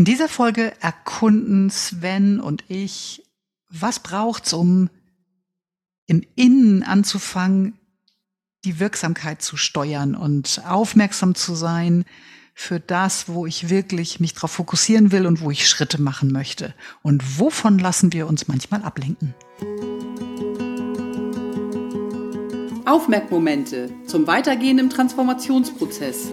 In dieser Folge erkunden Sven und ich, was braucht's, um im Innen anzufangen, die Wirksamkeit zu steuern und aufmerksam zu sein für das, wo ich wirklich mich darauf fokussieren will und wo ich Schritte machen möchte. Und wovon lassen wir uns manchmal ablenken? Aufmerkmomente zum Weitergehen im Transformationsprozess.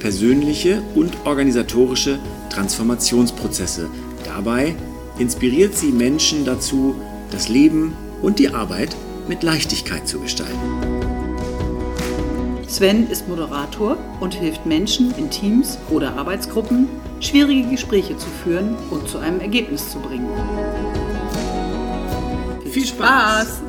persönliche und organisatorische Transformationsprozesse. Dabei inspiriert sie Menschen dazu, das Leben und die Arbeit mit Leichtigkeit zu gestalten. Sven ist Moderator und hilft Menschen in Teams oder Arbeitsgruppen, schwierige Gespräche zu führen und zu einem Ergebnis zu bringen. Viel Spaß!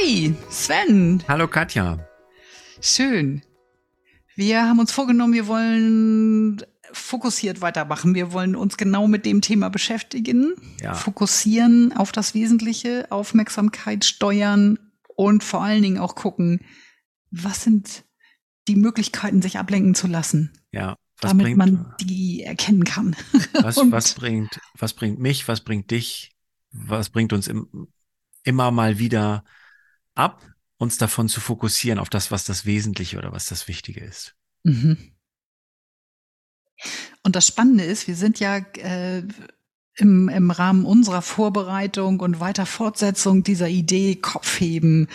Hi, Sven. Hallo Katja. Schön. Wir haben uns vorgenommen, wir wollen fokussiert weitermachen. Wir wollen uns genau mit dem Thema beschäftigen, ja. fokussieren auf das Wesentliche, Aufmerksamkeit steuern und vor allen Dingen auch gucken, was sind die Möglichkeiten, sich ablenken zu lassen. Ja. damit bringt, man die erkennen kann. Was, was bringt, was bringt mich, was bringt dich, was bringt uns im, immer mal wieder ab, uns davon zu fokussieren auf das, was das Wesentliche oder was das Wichtige ist. Mhm. Und das Spannende ist, wir sind ja äh, im, im Rahmen unserer Vorbereitung und weiter Fortsetzung dieser Idee Kopfheben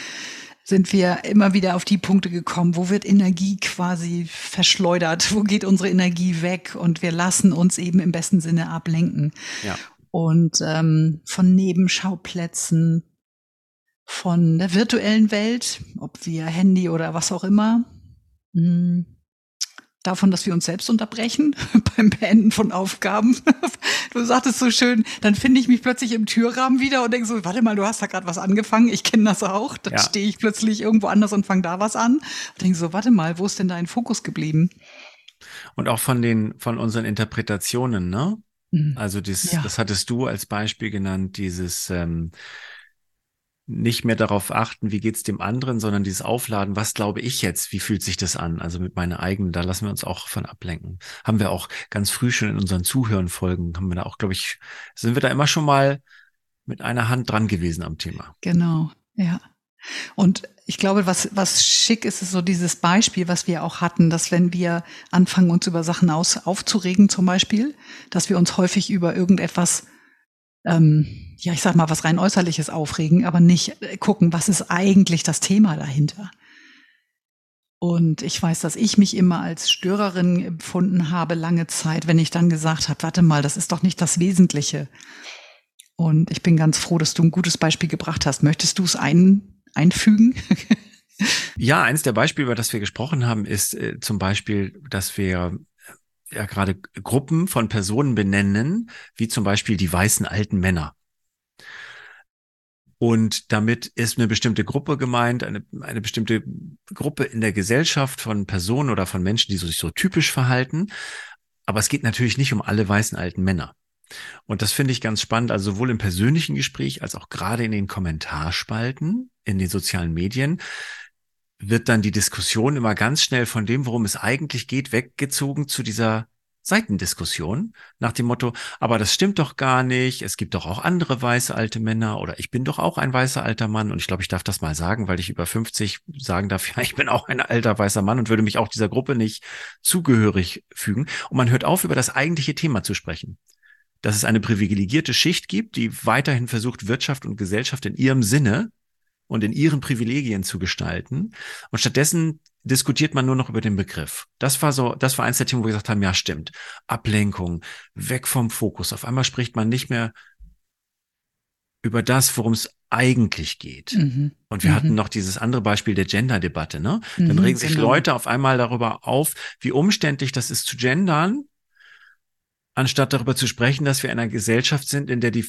sind wir immer wieder auf die Punkte gekommen, wo wird Energie quasi verschleudert, wo geht unsere Energie weg und wir lassen uns eben im besten Sinne ablenken. Ja. Und ähm, von Nebenschauplätzen, von der virtuellen Welt, ob via Handy oder was auch immer, hm, davon, dass wir uns selbst unterbrechen beim Beenden von Aufgaben. Du sagtest so schön, dann finde ich mich plötzlich im Türrahmen wieder und denke so, warte mal, du hast da gerade was angefangen, ich kenne das auch. Dann ja. stehe ich plötzlich irgendwo anders und fange da was an. Und denke so, warte mal, wo ist denn dein Fokus geblieben? Und auch von den, von unseren Interpretationen, ne? Mhm. Also das, ja. das hattest du als Beispiel genannt, dieses ähm, nicht mehr darauf achten, wie geht's dem anderen, sondern dieses Aufladen, was glaube ich jetzt, wie fühlt sich das an? Also mit meiner eigenen, da lassen wir uns auch von ablenken. Haben wir auch ganz früh schon in unseren Zuhörenfolgen, haben wir da auch, glaube ich, sind wir da immer schon mal mit einer Hand dran gewesen am Thema. Genau, ja. Und ich glaube, was, was schick ist, ist so dieses Beispiel, was wir auch hatten, dass wenn wir anfangen, uns über Sachen aus, aufzuregen zum Beispiel, dass wir uns häufig über irgendetwas ähm, ja, ich sag mal, was rein äußerliches aufregen, aber nicht äh, gucken, was ist eigentlich das Thema dahinter. Und ich weiß, dass ich mich immer als Störerin empfunden habe, lange Zeit, wenn ich dann gesagt habe, warte mal, das ist doch nicht das Wesentliche. Und ich bin ganz froh, dass du ein gutes Beispiel gebracht hast. Möchtest du es ein, einfügen? ja, eins der Beispiele, über das wir gesprochen haben, ist äh, zum Beispiel, dass wir ja gerade Gruppen von Personen benennen, wie zum Beispiel die weißen alten Männer. Und damit ist eine bestimmte Gruppe gemeint, eine, eine bestimmte Gruppe in der Gesellschaft von Personen oder von Menschen, die sich so typisch verhalten. Aber es geht natürlich nicht um alle weißen alten Männer. Und das finde ich ganz spannend, also sowohl im persönlichen Gespräch als auch gerade in den Kommentarspalten, in den sozialen Medien wird dann die Diskussion immer ganz schnell von dem, worum es eigentlich geht, weggezogen zu dieser Seitendiskussion nach dem Motto, aber das stimmt doch gar nicht, es gibt doch auch andere weiße alte Männer oder ich bin doch auch ein weißer alter Mann und ich glaube, ich darf das mal sagen, weil ich über 50 sagen darf, ja, ich bin auch ein alter weißer Mann und würde mich auch dieser Gruppe nicht zugehörig fügen. Und man hört auf, über das eigentliche Thema zu sprechen. Dass es eine privilegierte Schicht gibt, die weiterhin versucht, Wirtschaft und Gesellschaft in ihrem Sinne und in ihren Privilegien zu gestalten. Und stattdessen diskutiert man nur noch über den Begriff. Das war so, das war eins der Themen, wo wir gesagt haben, ja, stimmt. Ablenkung, weg vom Fokus. Auf einmal spricht man nicht mehr über das, worum es eigentlich geht. Mhm. Und wir mhm. hatten noch dieses andere Beispiel der Gender-Debatte, ne? Dann Mhm, regen sich genau. Leute auf einmal darüber auf, wie umständlich das ist zu gendern, anstatt darüber zu sprechen, dass wir in einer Gesellschaft sind, in der die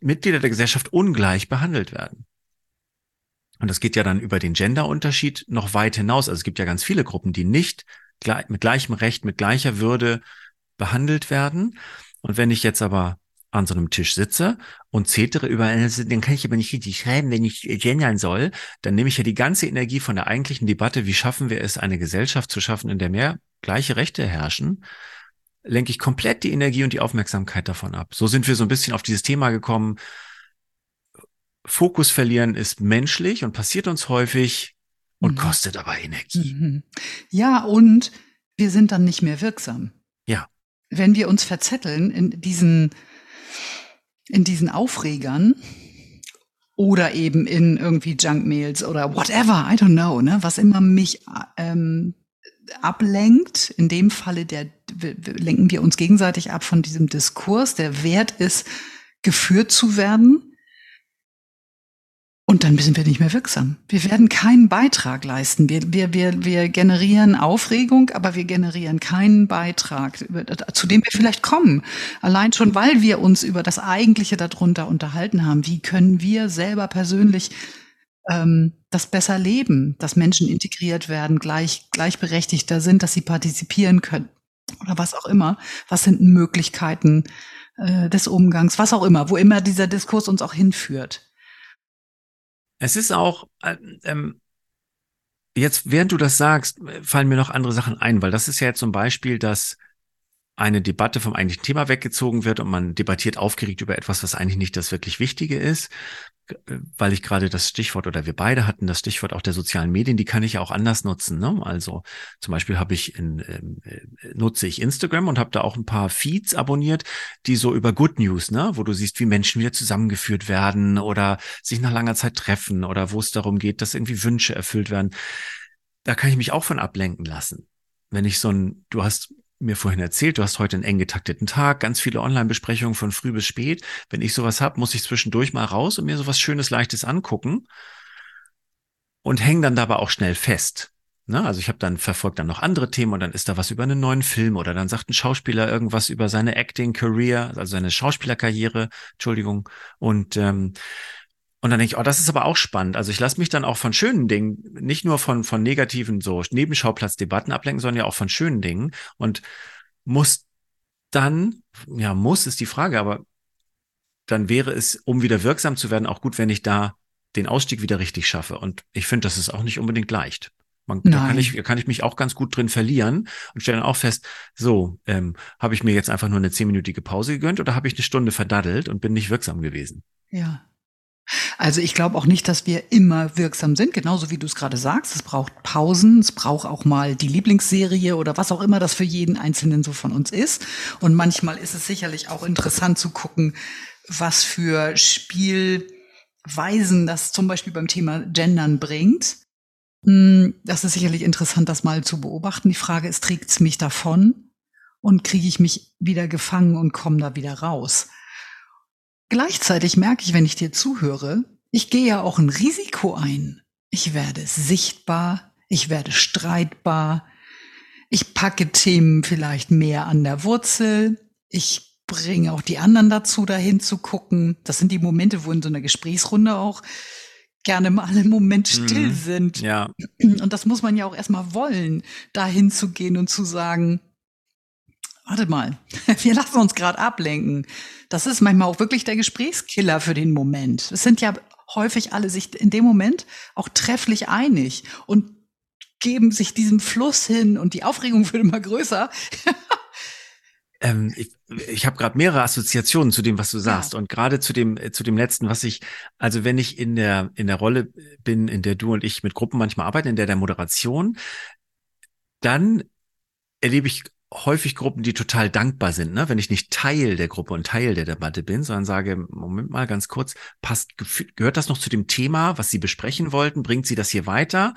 Mitglieder der Gesellschaft ungleich behandelt werden. Und das geht ja dann über den Genderunterschied noch weit hinaus. Also es gibt ja ganz viele Gruppen, die nicht mit gleichem Recht, mit gleicher Würde behandelt werden. Und wenn ich jetzt aber an so einem Tisch sitze und zetere über, also, dann kann ich aber nicht richtig schreiben, wenn ich gendern soll, dann nehme ich ja die ganze Energie von der eigentlichen Debatte, wie schaffen wir es, eine Gesellschaft zu schaffen, in der mehr gleiche Rechte herrschen, lenke ich komplett die Energie und die Aufmerksamkeit davon ab. So sind wir so ein bisschen auf dieses Thema gekommen. Fokus verlieren ist menschlich und passiert uns häufig und Mhm. kostet aber Energie. Mhm. Ja, und wir sind dann nicht mehr wirksam. Ja. Wenn wir uns verzetteln in diesen, in diesen Aufregern oder eben in irgendwie Junkmails oder whatever, I don't know, ne, was immer mich ähm, ablenkt, in dem Falle der, lenken wir uns gegenseitig ab von diesem Diskurs, der wert ist, geführt zu werden. Und dann sind wir nicht mehr wirksam. Wir werden keinen Beitrag leisten. Wir, wir, wir, wir generieren Aufregung, aber wir generieren keinen Beitrag, zu dem wir vielleicht kommen. Allein schon, weil wir uns über das Eigentliche darunter unterhalten haben. Wie können wir selber persönlich ähm, das besser leben, dass Menschen integriert werden, gleich, gleichberechtigter sind, dass sie partizipieren können oder was auch immer. Was sind Möglichkeiten äh, des Umgangs, was auch immer, wo immer dieser Diskurs uns auch hinführt. Es ist auch, äh, ähm, jetzt während du das sagst, fallen mir noch andere Sachen ein, weil das ist ja jetzt zum Beispiel, dass eine Debatte vom eigentlichen Thema weggezogen wird und man debattiert aufgeregt über etwas, was eigentlich nicht das wirklich Wichtige ist, Äh, weil ich gerade das Stichwort oder wir beide hatten das Stichwort auch der sozialen Medien, die kann ich ja auch anders nutzen. Ne? Also zum Beispiel habe ich in, ähm, äh, nutze ich Instagram und habe da auch ein paar Feeds abonniert, die so über Good News, ne, wo du siehst, wie Menschen wieder zusammengeführt werden oder sich nach langer Zeit treffen oder wo es darum geht, dass irgendwie Wünsche erfüllt werden. Da kann ich mich auch von ablenken lassen. Wenn ich so ein, du hast mir vorhin erzählt, du hast heute einen eng getakteten Tag, ganz viele Online-Besprechungen von früh bis spät. Wenn ich sowas habe, muss ich zwischendurch mal raus und mir sowas Schönes, Leichtes angucken und hänge dann dabei auch schnell fest. Ne? Also ich habe dann verfolgt dann noch andere Themen und dann ist da was über einen neuen Film oder dann sagt ein Schauspieler irgendwas über seine Acting Career, also seine Schauspielerkarriere, Entschuldigung. Und ähm, und dann denke ich, oh, das ist aber auch spannend. Also ich lasse mich dann auch von schönen Dingen, nicht nur von, von negativen so Nebenschauplatzdebatten ablenken, sondern ja auch von schönen Dingen und muss dann, ja, muss ist die Frage, aber dann wäre es, um wieder wirksam zu werden, auch gut, wenn ich da den Ausstieg wieder richtig schaffe. Und ich finde, das ist auch nicht unbedingt leicht. Man, da kann ich, da kann ich mich auch ganz gut drin verlieren und stelle dann auch fest, so, ähm, habe ich mir jetzt einfach nur eine zehnminütige Pause gegönnt oder habe ich eine Stunde verdaddelt und bin nicht wirksam gewesen? Ja. Also ich glaube auch nicht, dass wir immer wirksam sind, genauso wie du es gerade sagst. Es braucht Pausen, es braucht auch mal die Lieblingsserie oder was auch immer das für jeden Einzelnen so von uns ist. Und manchmal ist es sicherlich auch interessant zu gucken, was für Spielweisen das zum Beispiel beim Thema Gendern bringt. Hm, Das ist sicherlich interessant, das mal zu beobachten. Die Frage ist, trägt es mich davon und kriege ich mich wieder gefangen und komme da wieder raus? Gleichzeitig merke ich, wenn ich dir zuhöre, ich gehe ja auch ein Risiko ein. Ich werde sichtbar, ich werde streitbar, ich packe Themen vielleicht mehr an der Wurzel, ich bringe auch die anderen dazu, dahin zu gucken. Das sind die Momente, wo in so einer Gesprächsrunde auch gerne mal einen Moment still Mhm. sind. Ja, Und das muss man ja auch erstmal wollen, dahin zu gehen und zu sagen, warte mal, wir lassen uns gerade ablenken. Das ist manchmal auch wirklich der Gesprächskiller für den Moment. Es sind ja häufig alle sich in dem Moment auch trefflich einig und geben sich diesem Fluss hin und die Aufregung wird immer größer. Ähm, ich ich habe gerade mehrere Assoziationen zu dem, was du sagst Ja. und gerade zu dem äh, zu dem letzten, was ich also wenn ich in der in der Rolle bin, in der du und ich mit Gruppen manchmal arbeiten, in der der Moderation, dann erlebe ich häufig Gruppen, die total dankbar sind, ne? wenn ich nicht Teil der Gruppe und Teil der Debatte bin, sondern sage, Moment mal ganz kurz, passt gehört das noch zu dem Thema, was Sie besprechen wollten, bringt Sie das hier weiter?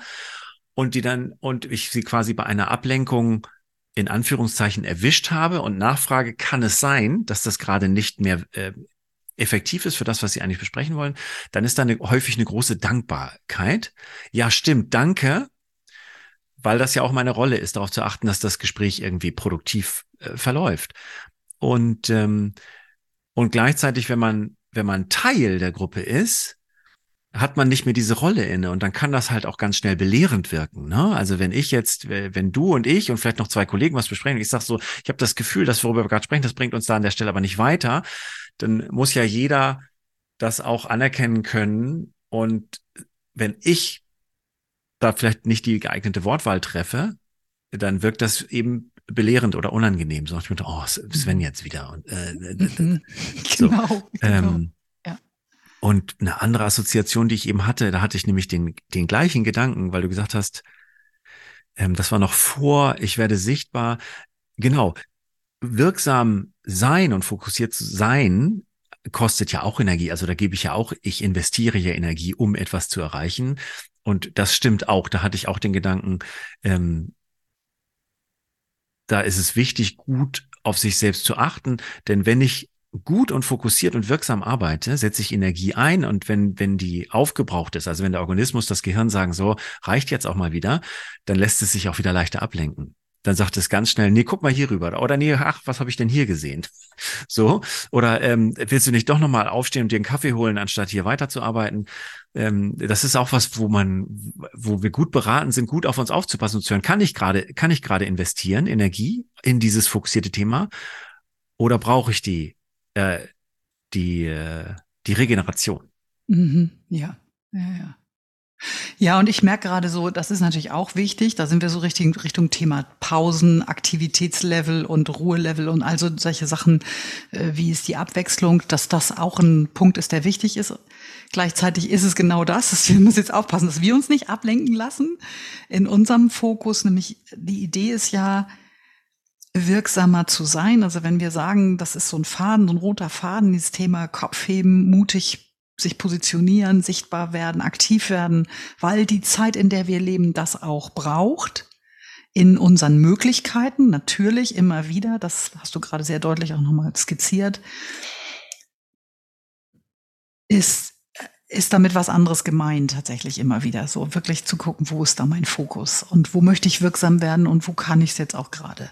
Und die dann und ich sie quasi bei einer Ablenkung in Anführungszeichen erwischt habe und nachfrage, kann es sein, dass das gerade nicht mehr äh, effektiv ist für das, was sie eigentlich besprechen wollen, dann ist da eine, häufig eine große Dankbarkeit. Ja, stimmt, danke, weil das ja auch meine Rolle ist, darauf zu achten, dass das Gespräch irgendwie produktiv äh, verläuft. Und, ähm, und gleichzeitig, wenn man, wenn man Teil der Gruppe ist, hat man nicht mehr diese Rolle inne und dann kann das halt auch ganz schnell belehrend wirken. Ne? Also wenn ich jetzt, wenn du und ich und vielleicht noch zwei Kollegen was besprechen, ich sag so, ich habe das Gefühl, dass worüber wir gerade sprechen, das bringt uns da an der Stelle aber nicht weiter, dann muss ja jeder das auch anerkennen können und wenn ich da vielleicht nicht die geeignete Wortwahl treffe, dann wirkt das eben belehrend oder unangenehm. So ich mir, oh, Sven jetzt wieder. Und, äh, mhm. so. genau. genau. Ähm, und eine andere Assoziation, die ich eben hatte, da hatte ich nämlich den, den gleichen Gedanken, weil du gesagt hast, ähm, das war noch vor, ich werde sichtbar. Genau, wirksam sein und fokussiert sein kostet ja auch Energie. Also da gebe ich ja auch, ich investiere ja Energie, um etwas zu erreichen. Und das stimmt auch. Da hatte ich auch den Gedanken, ähm, da ist es wichtig, gut auf sich selbst zu achten. Denn wenn ich gut und fokussiert und wirksam arbeite, setze ich Energie ein und wenn, wenn die aufgebraucht ist, also wenn der Organismus, das Gehirn sagen so, reicht jetzt auch mal wieder, dann lässt es sich auch wieder leichter ablenken. Dann sagt es ganz schnell, nee, guck mal hier rüber. Oder nee, ach, was habe ich denn hier gesehen? So. Oder ähm, willst du nicht doch nochmal aufstehen und dir einen Kaffee holen, anstatt hier weiterzuarbeiten? Ähm, das ist auch was, wo man, wo wir gut beraten sind, gut auf uns aufzupassen und zu hören. Kann ich gerade, kann ich gerade investieren, Energie in dieses fokussierte Thema? Oder brauche ich die äh, die, äh, die Regeneration. Mhm, ja, ja, ja. Ja, und ich merke gerade so, das ist natürlich auch wichtig. Da sind wir so richtig Richtung Thema Pausen, Aktivitätslevel und Ruhelevel und also solche Sachen, äh, wie ist die Abwechslung, dass das auch ein Punkt ist, der wichtig ist. Gleichzeitig ist es genau das, dass wir müssen jetzt aufpassen, dass wir uns nicht ablenken lassen in unserem Fokus. Nämlich die Idee ist ja, wirksamer zu sein. Also wenn wir sagen, das ist so ein Faden, so ein roter Faden, dieses Thema Kopfheben, mutig sich positionieren, sichtbar werden, aktiv werden, weil die Zeit, in der wir leben, das auch braucht. In unseren Möglichkeiten, natürlich immer wieder, das hast du gerade sehr deutlich auch nochmal skizziert, ist, ist damit was anderes gemeint, tatsächlich immer wieder. So wirklich zu gucken, wo ist da mein Fokus und wo möchte ich wirksam werden und wo kann ich es jetzt auch gerade.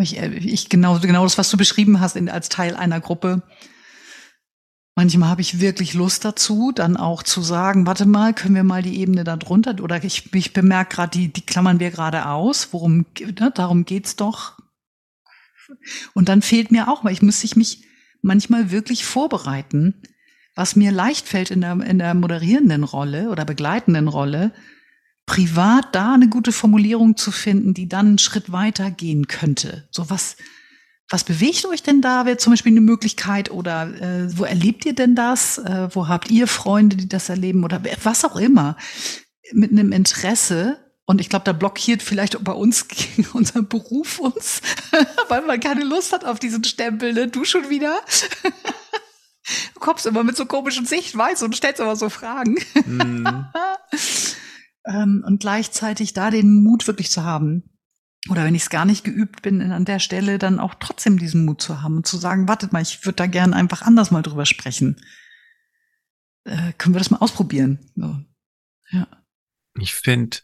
Ich, äh, ich genau, genau das, was du beschrieben hast in, als Teil einer Gruppe. Manchmal habe ich wirklich Lust dazu, dann auch zu sagen, warte mal, können wir mal die Ebene da drunter, oder ich, ich bemerke gerade, die, die klammern wir gerade aus, worum, ne, darum geht's doch. Und dann fehlt mir auch, weil ich müsste mich manchmal wirklich vorbereiten, was mir leicht fällt in der, in der moderierenden Rolle oder begleitenden Rolle, privat da eine gute Formulierung zu finden, die dann einen Schritt weiter gehen könnte. So was, was bewegt euch denn da? Wäre zum Beispiel eine Möglichkeit oder äh, wo erlebt ihr denn das? Äh, wo habt ihr Freunde, die das erleben oder was auch immer? Mit einem Interesse. Und ich glaube, da blockiert vielleicht bei uns unser Beruf uns, weil man keine Lust hat auf diesen Stempel. Ne? Du schon wieder? Du kommst immer mit so komischen Sichtweisen und stellst immer so Fragen. Mm. ähm, und gleichzeitig da den Mut wirklich zu haben. Oder wenn ich es gar nicht geübt bin, an der Stelle dann auch trotzdem diesen Mut zu haben und zu sagen, wartet mal, ich würde da gern einfach anders mal drüber sprechen. Äh, können wir das mal ausprobieren? So. Ja. Ich finde,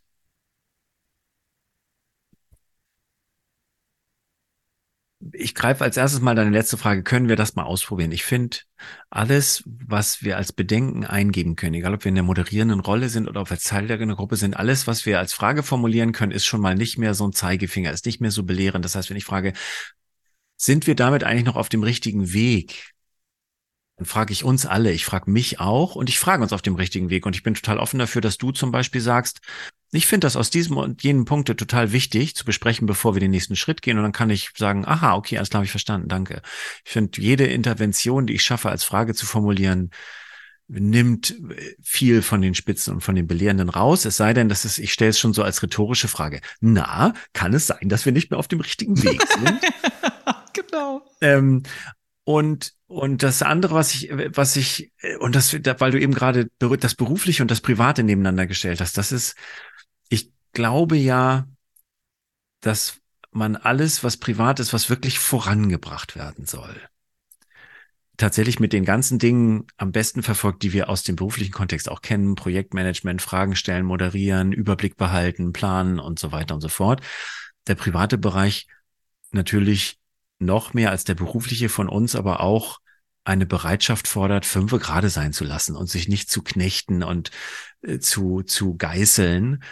ich greife als erstes mal deine letzte Frage. Können wir das mal ausprobieren? Ich finde, alles, was wir als Bedenken eingeben können, egal ob wir in der moderierenden Rolle sind oder ob wir Teil der Gruppe sind, alles, was wir als Frage formulieren können, ist schon mal nicht mehr so ein Zeigefinger, ist nicht mehr so belehrend. Das heißt, wenn ich frage, sind wir damit eigentlich noch auf dem richtigen Weg? Dann frage ich uns alle, ich frage mich auch und ich frage uns auf dem richtigen Weg. Und ich bin total offen dafür, dass du zum Beispiel sagst, ich finde das aus diesem und jenen Punkte total wichtig zu besprechen, bevor wir den nächsten Schritt gehen. Und dann kann ich sagen, aha, okay, alles klar, habe ich verstanden, danke. Ich finde, jede Intervention, die ich schaffe, als Frage zu formulieren, nimmt viel von den Spitzen und von den Belehrenden raus. Es sei denn, dass es, ich stelle es schon so als rhetorische Frage. Na, kann es sein, dass wir nicht mehr auf dem richtigen Weg sind? genau. Ähm, und und das andere, was ich, was ich, und das, weil du eben gerade das berufliche und das private nebeneinander gestellt hast, das ist, ich glaube ja, dass man alles, was privat ist, was wirklich vorangebracht werden soll, tatsächlich mit den ganzen Dingen am besten verfolgt, die wir aus dem beruflichen Kontext auch kennen. Projektmanagement, Fragen stellen, moderieren, Überblick behalten, planen und so weiter und so fort. Der private Bereich natürlich noch mehr als der berufliche von uns, aber auch eine Bereitschaft fordert, fünfe gerade sein zu lassen und sich nicht zu knechten und äh, zu, zu geißeln.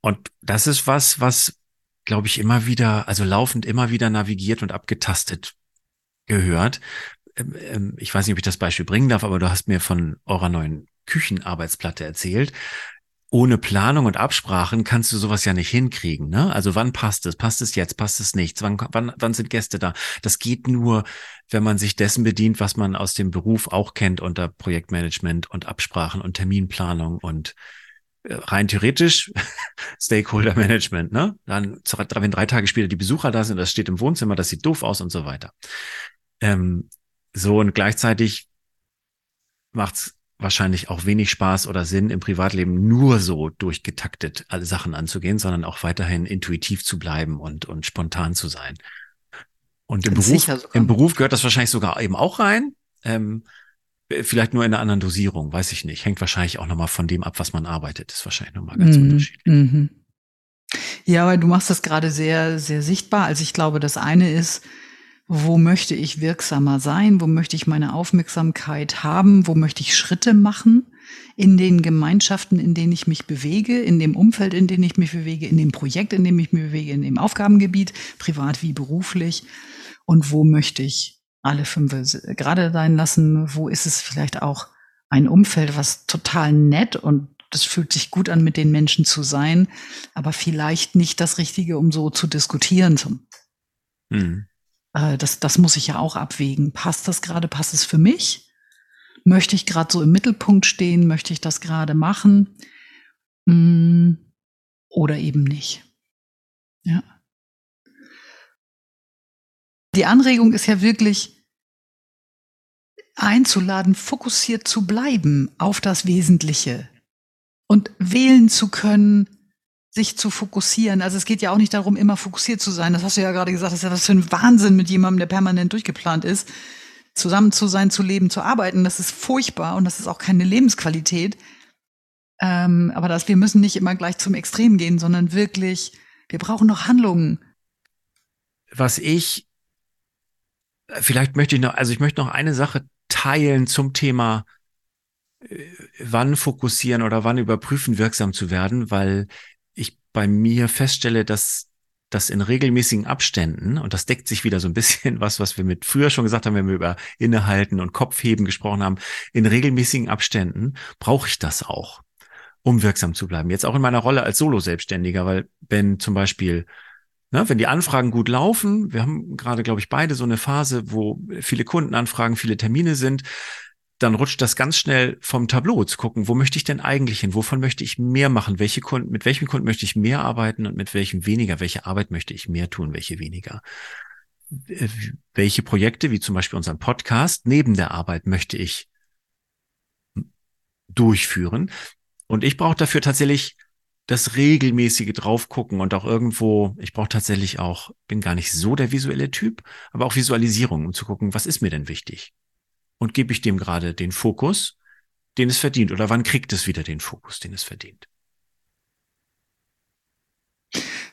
Und das ist was, was, glaube ich, immer wieder, also laufend immer wieder navigiert und abgetastet gehört. Ähm, ähm, ich weiß nicht, ob ich das Beispiel bringen darf, aber du hast mir von eurer neuen Küchenarbeitsplatte erzählt ohne Planung und Absprachen kannst du sowas ja nicht hinkriegen. Ne? Also wann passt es? Passt es jetzt? Passt es nicht? Wann, wann, wann sind Gäste da? Das geht nur, wenn man sich dessen bedient, was man aus dem Beruf auch kennt unter Projektmanagement und Absprachen und Terminplanung und äh, rein theoretisch Stakeholder Management. Ne? Dann, wenn drei Tage später die Besucher da sind, das steht im Wohnzimmer, das sieht doof aus und so weiter. Ähm, so und gleichzeitig macht's wahrscheinlich auch wenig Spaß oder Sinn im Privatleben nur so durchgetaktet alle Sachen anzugehen, sondern auch weiterhin intuitiv zu bleiben und, und spontan zu sein. Und im Beruf, im Beruf gehört das wahrscheinlich sogar eben auch rein. Ähm, vielleicht nur in einer anderen Dosierung, weiß ich nicht. Hängt wahrscheinlich auch nochmal von dem ab, was man arbeitet. Ist wahrscheinlich nochmal ganz mhm. unterschiedlich. Mhm. Ja, weil du machst das gerade sehr, sehr sichtbar. Also ich glaube, das eine ist, wo möchte ich wirksamer sein, wo möchte ich meine Aufmerksamkeit haben, wo möchte ich Schritte machen in den Gemeinschaften, in denen ich mich bewege, in dem Umfeld, in dem ich mich bewege, in dem Projekt, in dem ich mich bewege, in dem Aufgabengebiet, privat wie beruflich und wo möchte ich alle fünf gerade sein lassen, wo ist es vielleicht auch ein Umfeld, was total nett und das fühlt sich gut an, mit den Menschen zu sein, aber vielleicht nicht das Richtige, um so zu diskutieren. Mhm. Äh, das, das muss ich ja auch abwägen. Passt das gerade? Passt es für mich? Möchte ich gerade so im Mittelpunkt stehen? Möchte ich das gerade machen? Mm, oder eben nicht? Ja. Die Anregung ist ja wirklich einzuladen, fokussiert zu bleiben auf das Wesentliche und wählen zu können, sich zu fokussieren. Also es geht ja auch nicht darum, immer fokussiert zu sein. Das hast du ja gerade gesagt, das ist ja was für ein Wahnsinn mit jemandem, der permanent durchgeplant ist. Zusammen zu sein, zu leben, zu arbeiten, das ist furchtbar und das ist auch keine Lebensqualität. Ähm, aber das, wir müssen nicht immer gleich zum Extrem gehen, sondern wirklich, wir brauchen noch Handlungen. Was ich, vielleicht möchte ich noch, also ich möchte noch eine Sache teilen zum Thema, äh, wann fokussieren oder wann überprüfen, wirksam zu werden, weil bei mir feststelle, dass das in regelmäßigen Abständen, und das deckt sich wieder so ein bisschen was, was wir mit früher schon gesagt haben, wenn wir über Innehalten und Kopfheben gesprochen haben, in regelmäßigen Abständen brauche ich das auch, um wirksam zu bleiben. Jetzt auch in meiner Rolle als Solo-Selbstständiger, weil wenn zum Beispiel Ne, wenn die Anfragen gut laufen, wir haben gerade, glaube ich, beide so eine Phase, wo viele Kundenanfragen, viele Termine sind, dann rutscht das ganz schnell vom Tableau zu gucken, wo möchte ich denn eigentlich hin? Wovon möchte ich mehr machen? Welche Kunden, mit welchem Kunden möchte ich mehr arbeiten und mit welchem weniger? Welche Arbeit möchte ich mehr tun? Welche weniger? Äh, welche Projekte, wie zum Beispiel unseren Podcast, neben der Arbeit möchte ich durchführen? Und ich brauche dafür tatsächlich das regelmäßige draufgucken und auch irgendwo, ich brauche tatsächlich auch, bin gar nicht so der visuelle Typ, aber auch Visualisierung, um zu gucken, was ist mir denn wichtig? Und gebe ich dem gerade den Fokus, den es verdient? Oder wann kriegt es wieder den Fokus, den es verdient?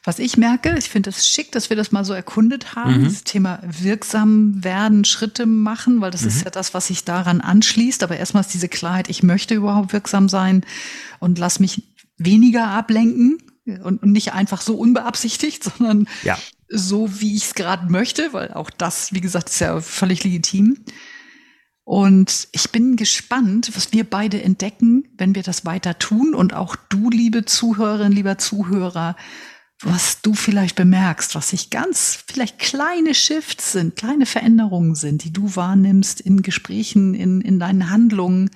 Was ich merke, ich finde es schick, dass wir das mal so erkundet haben, mhm. das Thema wirksam werden, Schritte machen, weil das mhm. ist ja das, was sich daran anschließt. Aber erstmal ist diese Klarheit, ich möchte überhaupt wirksam sein und lass mich weniger ablenken und, und nicht einfach so unbeabsichtigt, sondern ja. so, wie ich es gerade möchte, weil auch das, wie gesagt, ist ja völlig legitim. Und ich bin gespannt, was wir beide entdecken, wenn wir das weiter tun. Und auch du, liebe Zuhörerin, lieber Zuhörer, was du vielleicht bemerkst, was sich ganz vielleicht kleine Shifts sind, kleine Veränderungen sind, die du wahrnimmst in Gesprächen, in, in deinen Handlungen.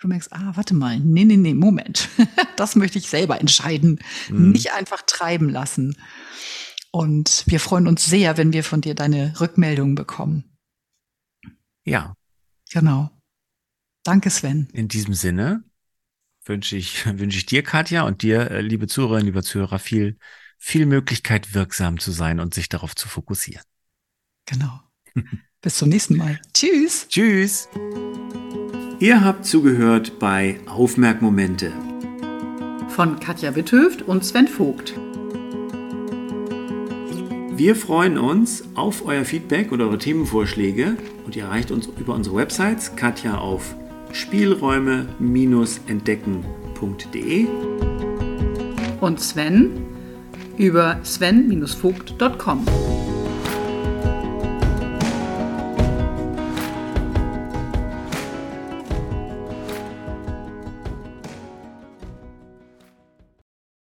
Du merkst, ah, warte mal, nee, nee, nee, Moment. das möchte ich selber entscheiden, mhm. nicht einfach treiben lassen. Und wir freuen uns sehr, wenn wir von dir deine Rückmeldungen bekommen. Ja, Genau. Danke, Sven. In diesem Sinne wünsche ich, wünsche ich dir, Katja, und dir, äh, liebe Zuhörerinnen, liebe Zuhörer, viel, viel Möglichkeit, wirksam zu sein und sich darauf zu fokussieren. Genau. Bis zum nächsten Mal. Tschüss. Tschüss. Ihr habt zugehört bei Aufmerkmomente von Katja Witthöft und Sven Vogt. Wir freuen uns auf euer Feedback und eure Themenvorschläge und ihr erreicht uns über unsere Websites Katja auf spielräume-entdecken.de und Sven über sven-vogt.com.